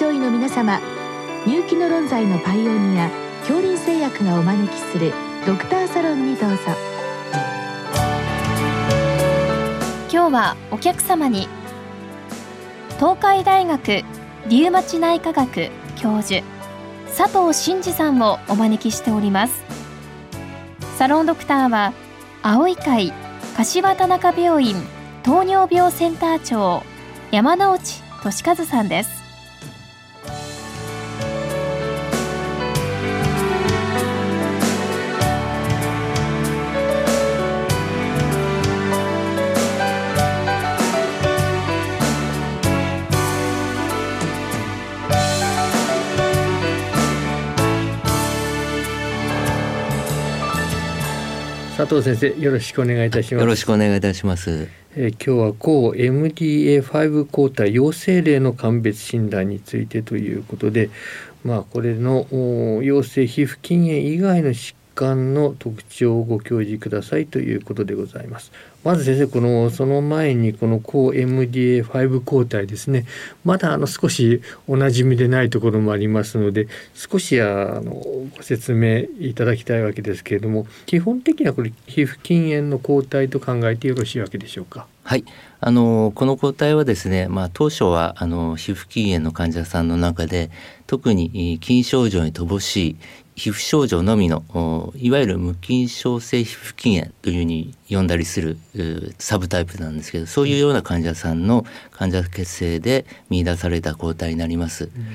症医の皆様入気の論剤のパイオニア恐林製薬がお招きするドクターサロンにどうぞ。今日はお客様に東海大学リウマチ内科学教授佐藤真二さんをお招きしております。サロンドクターは青い会柏田中病院糖尿病センター長山内俊和さんです。佐藤先生よろしくお願いいたします。よろしくお願いいたします。えー、今日は抗 MDA5 抗体陽性例の鑑別診断についてということでまあこれの陽性皮膚筋炎以外の疾患の特徴をご教示くださいということでございます。まず先生このその前にこの抗 MDA5 抗体ですねまだあの少しおなじみでないところもありますので少しあのご説明いただきたいわけですけれども基本的にはこれ皮膚筋炎の抗体と考えてよろしいわけでしょうか？はいあのこの抗体はですね、まあ、当初はあの皮膚筋炎の患者さんの中で特に筋症状に乏しい皮膚症状のみのいわゆる無菌症性皮膚筋炎というふうに呼んだりするサブタイプなんですけどそういうような患者さんの患者血清で見出された抗体になります。うん、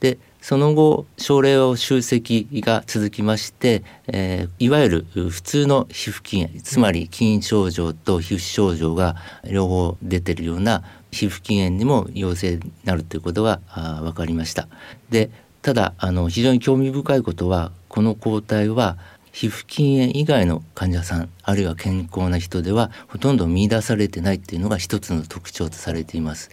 でその後症例を集積が続きまして、えー、いわゆる普通の皮膚筋炎つまり筋症状と皮膚症状が両方出てるような皮膚筋炎にも陽性になるということが分かりました。でただあの非常に興味深いことはこの抗体は皮膚筋炎以外の患者さんあるいは健康な人ではほとんど見出されてないっていうのが一つの特徴とされています。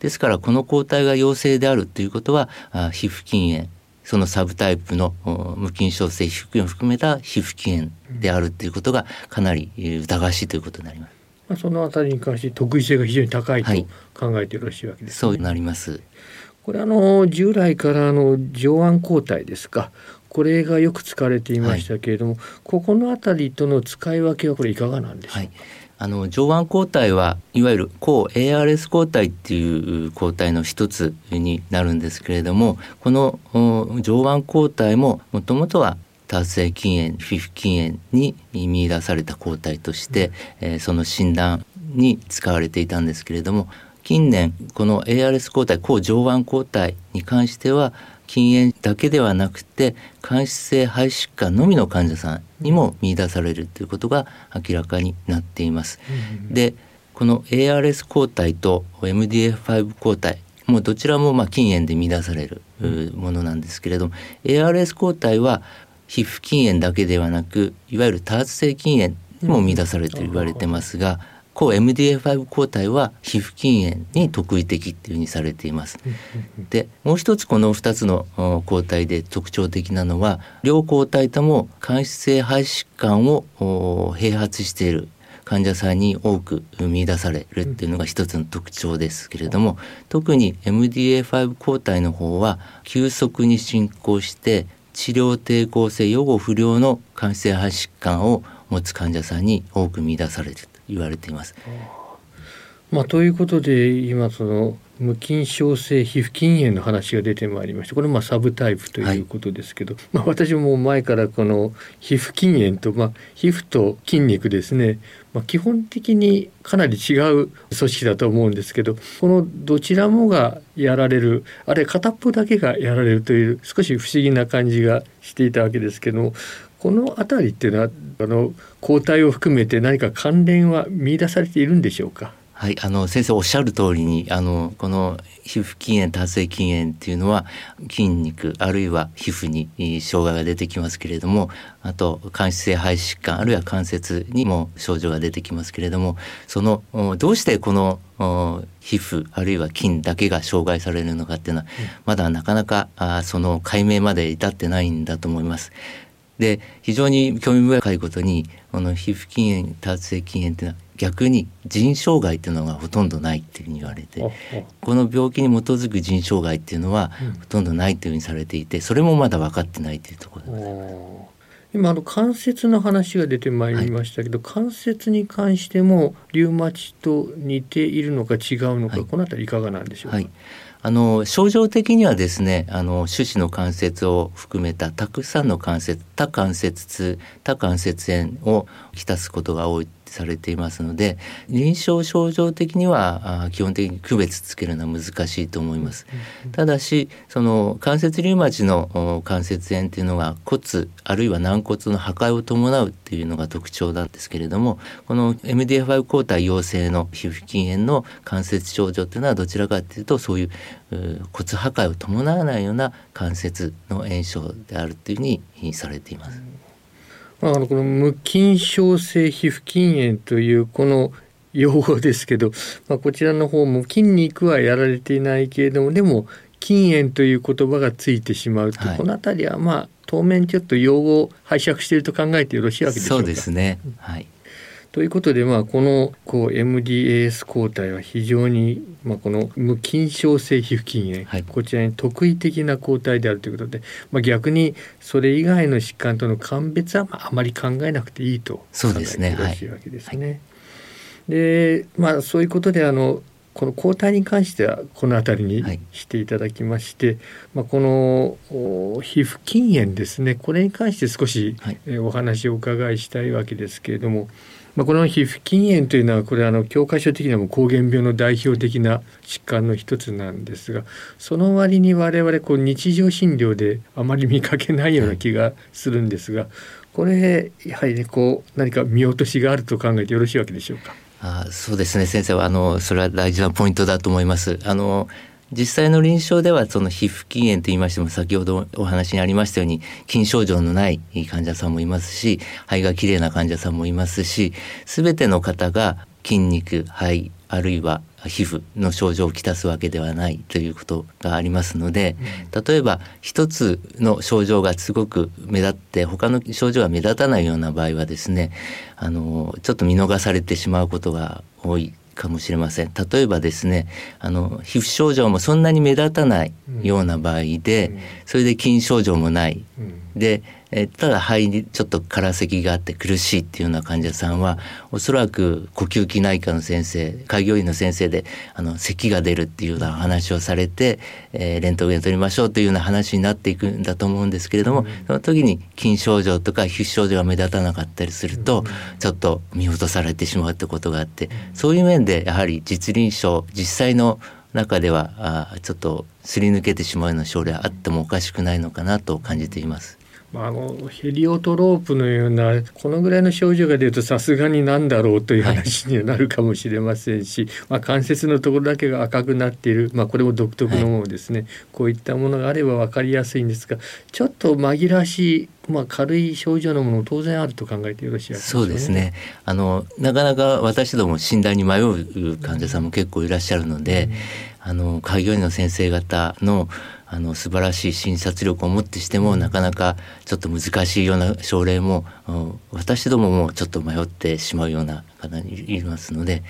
ですからこの抗体が陽性であるということはあ皮膚筋炎そのサブタイプの無菌症性皮膚筋を含めた皮膚筋炎であるということがかなり疑わしいということになります。まあ、そのあたりに関して特異性が非常に高いと考えてよろしいわけです、ねはい、そうなります。これあの従来からの上腕抗体ですか。これがよく使われていましたけれども、はい、ここの辺りとの使い分けはこれいかがなんでしょう、はい、あの上腕抗体はいわゆる抗 ARS 抗体っていう抗体の一つになるんですけれどもこの上腕抗体ももともとは多発性筋炎皮膚筋炎に見出された抗体として、うん、えー、その診断に使われていたんですけれども近年この ARS 抗体抗上腕抗体に関しては禁煙だけではなくて間質性肺疾患のみの患者さんにも見出されるということが明らかになっています。でこの ARS 抗体と MDF5 抗体もうどちらもまあ禁煙で見出されるものなんですけれども、ARS 抗体は皮膚筋炎だけではなくいわゆる多発性筋炎にも見出されると言われてますが、抗 MDA5 抗体は皮膚筋炎に特異的っていうふうにされています。でもう一つこの2つの抗体で特徴的なのは両抗体とも間質性肺疾患を併発している患者さんに多く見出されるっていうのが一つの特徴ですけれども特に MDA5 抗体の方は急速に進行して治療抵抗性予後不良の間質性肺疾患を持つ患者さんに多く見出される言われています。まあ、ということで今その無菌症性皮膚筋炎の話が出てまいりましたこれまあサブタイプということですけど、はい、まあ、私も前からこの皮膚筋炎と、まあ、皮膚と筋肉ですね、まあ、基本的にかなり違う組織だと思うんですけどこのどちらもがやられるあるいは片っぽだけがやられるという少し不思議な感じがしていたわけですけどもこの辺りっていうのはあの抗体を含めて何か関連は見出されているんでしょうか？はい、あの先生おっしゃる通りにあのこの皮膚筋炎多発性筋炎っていうのは筋肉あるいは皮膚に障害が出てきますけれどもあと間質性肺疾患あるいは関節にも症状が出てきますけれどもそのどうしてこの皮膚あるいは筋だけが障害されるのかっていうのは、まだなかなかあその解明まで至ってないんだと思います。で非常に興味深いことにこの皮膚筋炎多発性筋炎っていうのは逆に腎障害っていうのがほとんどないっていうふうに言われてこの病気に基づく腎障害っていうのはほとんどないというふうにされていてそれもまだ分かってないというところです。今あの関節の話が出てまいりましたけど、はい、関節に関してもリウマチと似ているのか違うのか、はい、この辺りいかがなんでしょうか？はい。あの症状的にはですねあの手指の関節を含めたたくさんの関節多関節痛多関節炎をきたすことが多いされていますので臨床症状的には基本的に区別つけるのは難しいと思います。ただしその関節リウマチの関節炎っていうのが骨あるいは軟骨の破壊を伴うっていうのが特徴なんですけれどもこの MDF5 抗体陽性の皮膚筋炎の関節症状っていうのはどちらかというとそういう骨破壊を伴わないような関節の炎症であるというふうにされています。まあ、あのこの無菌症性皮膚筋炎というこの用語ですけど、まあ、こちらの方も筋肉はやられていないけれどもでも筋炎という言葉がついてしまうと、はい、この辺りはまあ当面ちょっと用語を拝借していると考えてよろしいわけでしょうか。そうですね、はいということで、まあ、このこう MDAS 抗体は非常に、まあ、この無菌症性皮膚筋炎、はい、こちらに特異的な抗体であるということで、まあ、逆にそれ以外の疾患との鑑別はまああまり考えなくていいと考えてよろしいわけですね。で、まあ、そういうことであのこの抗体に関してはこの辺りにしていただきまして、はい、まあ、この皮膚筋炎ですね。これに関して少し、はい、えお話をお伺いしたいわけですけれども。まあ、この皮膚筋炎というのはこれあの教科書的にはも膠原病の代表的な疾患の一つなんですがその割に我々こう日常診療であまり見かけないような気がするんですがこれやはりねこう何か見落としがあると考えてよろしいわけでしょうか？あそうですね先生はあのそれは大事なポイントだと思います。あの実際の臨床ではその皮膚筋炎と言いましても先ほどお話にありましたように筋症状のない患者さんもいますし肺がきれいな患者さんもいますし全ての方が筋肉肺あるいは皮膚の症状をきたすわけではないということがありますので、例えば一つの症状がすごく目立って他の症状が目立たないような場合はですねあのちょっと見逃されてしまうことが多いかもしれません。例えばですねあの皮膚症状もそんなに目立たないような場合で、それで筋症状もない、でえただ肺にちょっと空咳があって苦しいっていうような患者さんはおそらく呼吸器内科の先生開業医の先生であの咳が出るっていうような話をされて、えー、レントゲン取りましょうというような話になっていくんだと思うんですけれども、うん、その時に筋症状とか皮膚症状が目立たなかったりすると、ちょっと見落とされてしまうってことがあってそういう面でやはり実臨床実際の中ではあちょっとすり抜けてしまうような症例あってもおかしくないのかなと感じています。まあ、あのヘリオトロープのようなこのぐらいの症状が出るとさすがになんだろうという話にはなるかもしれませんし、はい、まあ、関節のところだけが赤くなっている、まあ、これも独特のものですね、はい、こういったものがあれば分かりやすいんですがちょっと紛らわしいまあ、軽い症状のものも当然あると考えてよろしいですか、ね、そうですね。あのなかなか私ども診断に迷う患者さんも結構いらっしゃるので、うん、あの開業医の先生方のあの素晴らしい診察力をもってしてもなかなかちょっと難しいような症例も私どももちょっと迷ってしまうような方にいますので、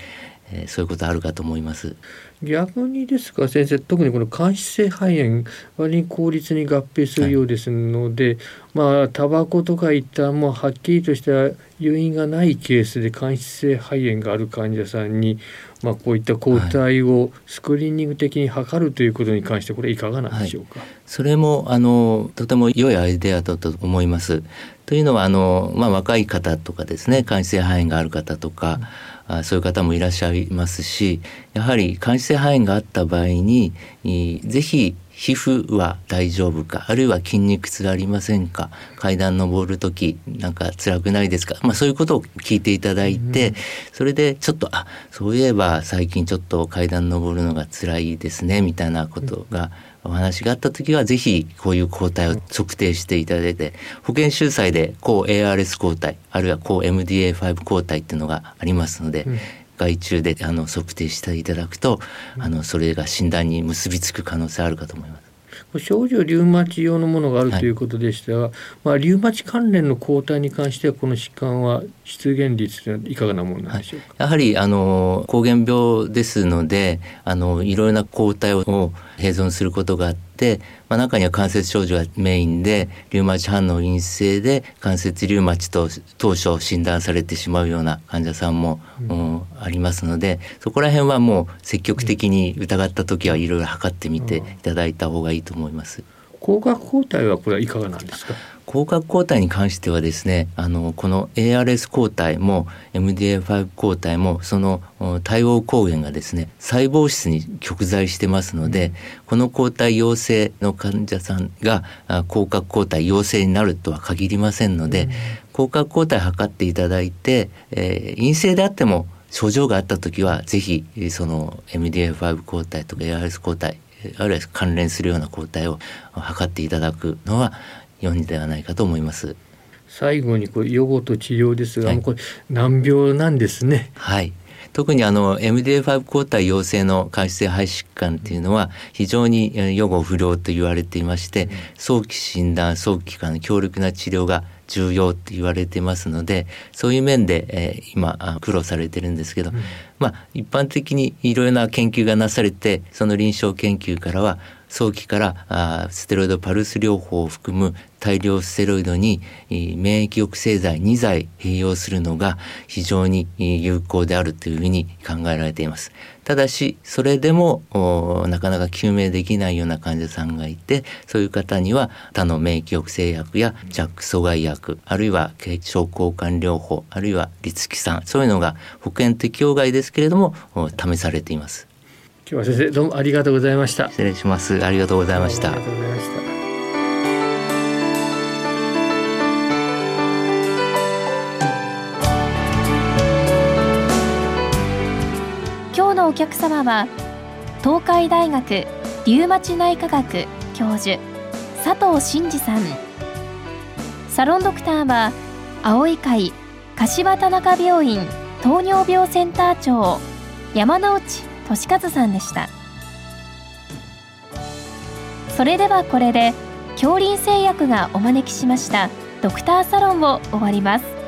えー、そういうことあるかと思います。逆にですか先生特にこの間質性肺炎割に効率に合併するようですので、はい、まあタバコとかいったもうはっきりとした誘因がないケースで間質性肺炎がある患者さんに、まあ、こういった抗体をスクリーニング的に測るということに関してこれいかがなんでしょうか、はい、それもあのとても良いアイデアだと思います。というのはあの、まあ、若い方とかですね間質性肺炎がある方とか、うんあそういう方もいらっしゃいますしやはり間質性肺炎があった場合にぜひ皮膚は大丈夫かあるいは筋肉痛ありませんか階段登る時なんか辛くないですか、まあ、そういうことを聞いていただいて、うん、それでちょっとあそういえば最近ちょっと階段登るのが辛いですねみたいなことが、うんお話があった時はぜひこういう抗体を測定していただいて保健集採で抗 ARS 抗体あるいは抗 MDA5 抗体っていうのがありますので、うん、外注であの測定していただくと、うん、あのそれが診断に結びつく可能性あるかと思います。症状リウマチ用のものがあるとい。うことでしたが、はい、まあ、リウマチ関連の抗体に関してはこの疾患は出現率というのはいかがなものなんでしょうか、はい、やはりあの膠原病ですのであのいろいろな抗体を併存することがあって、まあ、中には関節症状がメインでリウマチ反応陰性で関節リウマチと当初診断されてしまうような患者さんも、うん、ありますのでそこら辺はもう積極的に疑った時はいろいろ測ってみていただいた方がいいと思います。光学抗体はこれはいかがなんですか？光学抗体に関してはですねあのこの ARS 抗体も MDA5 抗体もその対応抗原がですね細胞質に極在してますので、うん、この抗体陽性の患者さんが光学抗体陽性になるとは限りませんので、うん、光学抗体測っていただいて、えー、陰性であっても症状があった時はぜひその MDA5 抗体とか ARS 抗体あるいは関連するような抗体を測っていただくのは良いのではないかと思います。最後にこれ予後と治療ですが、はい、これ難病なんですね。はい。特にあの MDA5 抗体陽性の間質性肺疾患っていうのは非常に予後不良と言われていまして、早期診断早期からの強力な治療が重要って言われてますのでそういう面で、えー、今苦労されてるんですけど、うん、まあ一般的にいろいろな研究がなされてその臨床研究からは早期からステロイドパルス療法を含む大量ステロイドに免疫抑制剤2剤併用するのが非常に有効であるというふうに考えられています。ただしそれでもなかなか救命できないような患者さんがいてそういう方には他の免疫抑制薬やジャック阻害薬あるいは血小交換療法あるいはリツキ酸そういうのが保険適用外ですけれども試されています。今日は先生どうもありがとうございました。失礼します。ありがとうございました。今日のお客様は東海大学リウマチ内科学教授佐藤真嗣さん。サロンドクターは青い会柏田中病院糖尿病センター長山内俊和さんでした。それではこれで恐林製薬がお招きしましたドクターサロンを終わります。